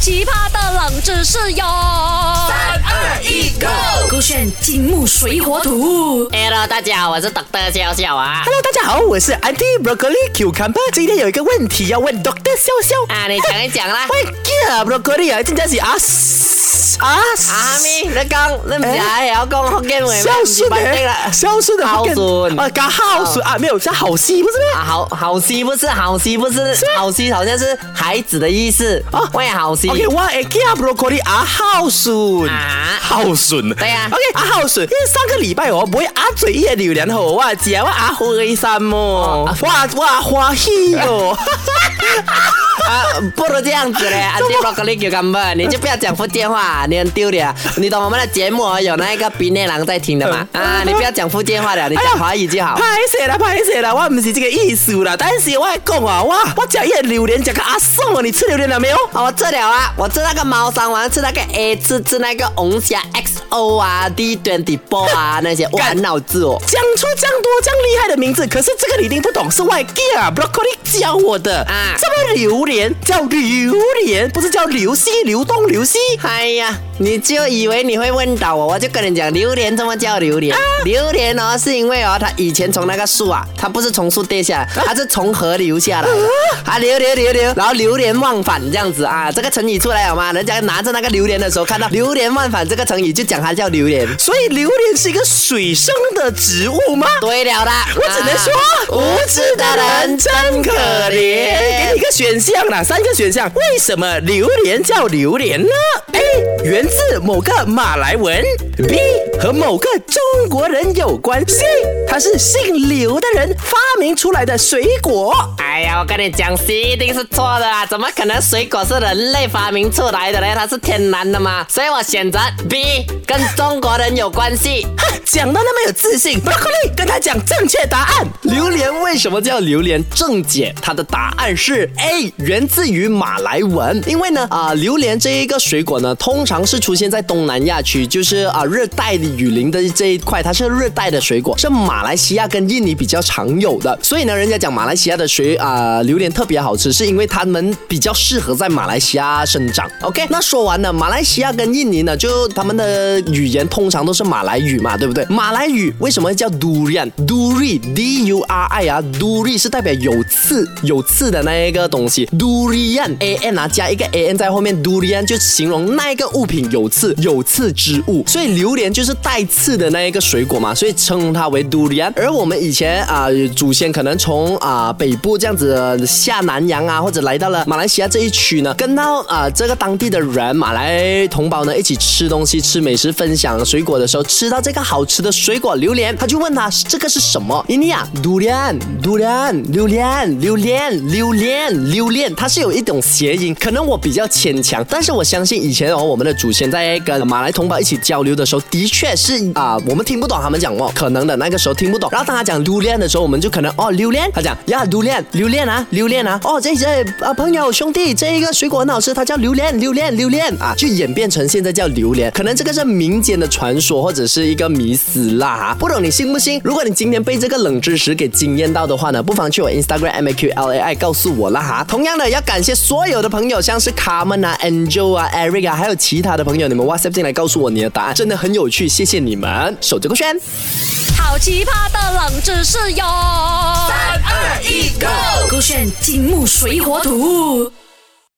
奇葩的冷知识哟！三二一，Go！勾选金木水火土。Hello，大家好，我是 Doctor 小小啊。Hello，大家好，我是 a n t i Broccoli c u m p e r 今天有一个问题要问 Doctor 小小啊，你讲一讲啦。w e c o m e Broccoli，进家喜啊！啊！阿咪，你讲，你唔知啊？有讲孝顺的，孝顺的，孝顺。啊，讲孝顺啊，没有，讲好心不是咩？好好心不是，好心不是，好心好像是孩子的意思。哦，喂，好心。o k 我 y what a broccoli 啊，孝顺啊，孝顺。对呀。o k 啊 y 阿因为上个礼拜我会啊嘴叶流莲后，我食我啊灰生么？我我欢喜哦。啊，不如这样子嘞，阿 弟，我跟干讲，你 就不要讲福建话，你很丢脸。你懂我们的节目有那个闽内人在听的嘛？啊，你不要讲福建话了，你讲华语就好。拍死了，拍死了，我唔是这个意思啦，但是我讲啊，哇，我讲一个榴莲，讲个阿宋啊，你吃榴莲了没有？我吃了啊，我吃那个猫山王，吃那个 A 吃吃那个红虾 X O 啊，d 端的波啊，那些很脑子哦。出这样多这样厉害的名字，可是这个你一定不懂是外教啊，Broccoli 教我的。啊。什么榴莲叫榴莲，不是叫流溪、流动、流溪？哎呀，你就以为你会问到我，我就跟你讲，榴莲怎么叫榴莲？啊、榴莲哦，是因为哦，它以前从那个树啊，它不是从树跌下来，它是从河流下的，啊流流流流，然后流连忘返这样子啊。这个成语出来好吗？人家拿着那个榴莲的时候，看到流连忘返这个成语，就讲它叫榴莲。所以榴莲是一个水生的植物。对了啦，我只能说无知的人真可怜。给你一个选项啦，三个选项，为什么榴莲叫榴莲呢？A. 源自某个马来文。B. 和某个中国人有关系。C. 它是姓刘的人发明出来的水果。哎呀，我跟你讲，C 一定是错的，怎么可能水果是人类发明出来的呢？它是天然的嘛，所以我选择 B，跟中国人有关系。讲的那么有自信，Broccoli 跟他讲正确答案。榴莲为什么叫榴莲？正解，它的答案是 A，源自于马来文。因为呢，啊，榴莲这一个水果呢，通常是出现在东南亚区，就是啊，热带雨林的这一块，它是热带的水果，是马来西亚跟印尼比较常有的。所以呢，人家讲马来西亚的水啊，榴莲特别好吃，是因为他们比较适合在马来西亚生长。OK，那说完了马来西亚跟印尼呢，就他们的语言通常都是马来语嘛，对不对？马来语为什么叫 durian？durian，D-U-R-I 啊，durian 是代表有刺、有刺的那一个东西。durian，A-N 啊，加一个 A-N 在后面，durian 就形容那一个物品有刺、有刺之物。所以榴莲就是带刺的那一个水果嘛，所以称它为 durian。而我们以前啊，祖先可能从啊北部这样子下南洋啊，或者来到了马来西亚这一区呢，跟到啊这个当地的人，马来同胞呢一起吃东西、吃美食、分享水果的时候，吃到这个好。吃的水果榴莲，他就问他这个是什么？伊尼啊，榴莲，榴莲，榴莲，榴莲，榴莲，榴莲，它是有一种谐音，可能我比较牵强，但是我相信以前哦，我们的祖先在跟马来同胞一起交流的时候，的确是啊，我们听不懂他们讲哦，可能的那个时候听不懂，然后当他讲榴莲的时候，我们就可能哦，榴莲，他讲呀，榴莲，榴莲啊，榴莲啊，哦，这这啊，朋友兄弟，这一个水果很好吃，它叫榴莲，榴莲，榴莲啊，就演变成现在叫榴莲，可能这个是民间的传说或者是一个迷。你死啦哈！不懂你信不信？如果你今天被这个冷知识给惊艳到的话呢，不妨去我 Instagram MAQLAI 告诉我啦哈。同样的，要感谢所有的朋友，像是 Carmen 啊、Angel 啊、e r i c 啊，还有其他的朋友，你们 WhatsApp 进来告诉我你的答案，真的很有趣，谢谢你们。手机勾选，好奇葩的冷知识哟！三二一 go，勾选金木水火土。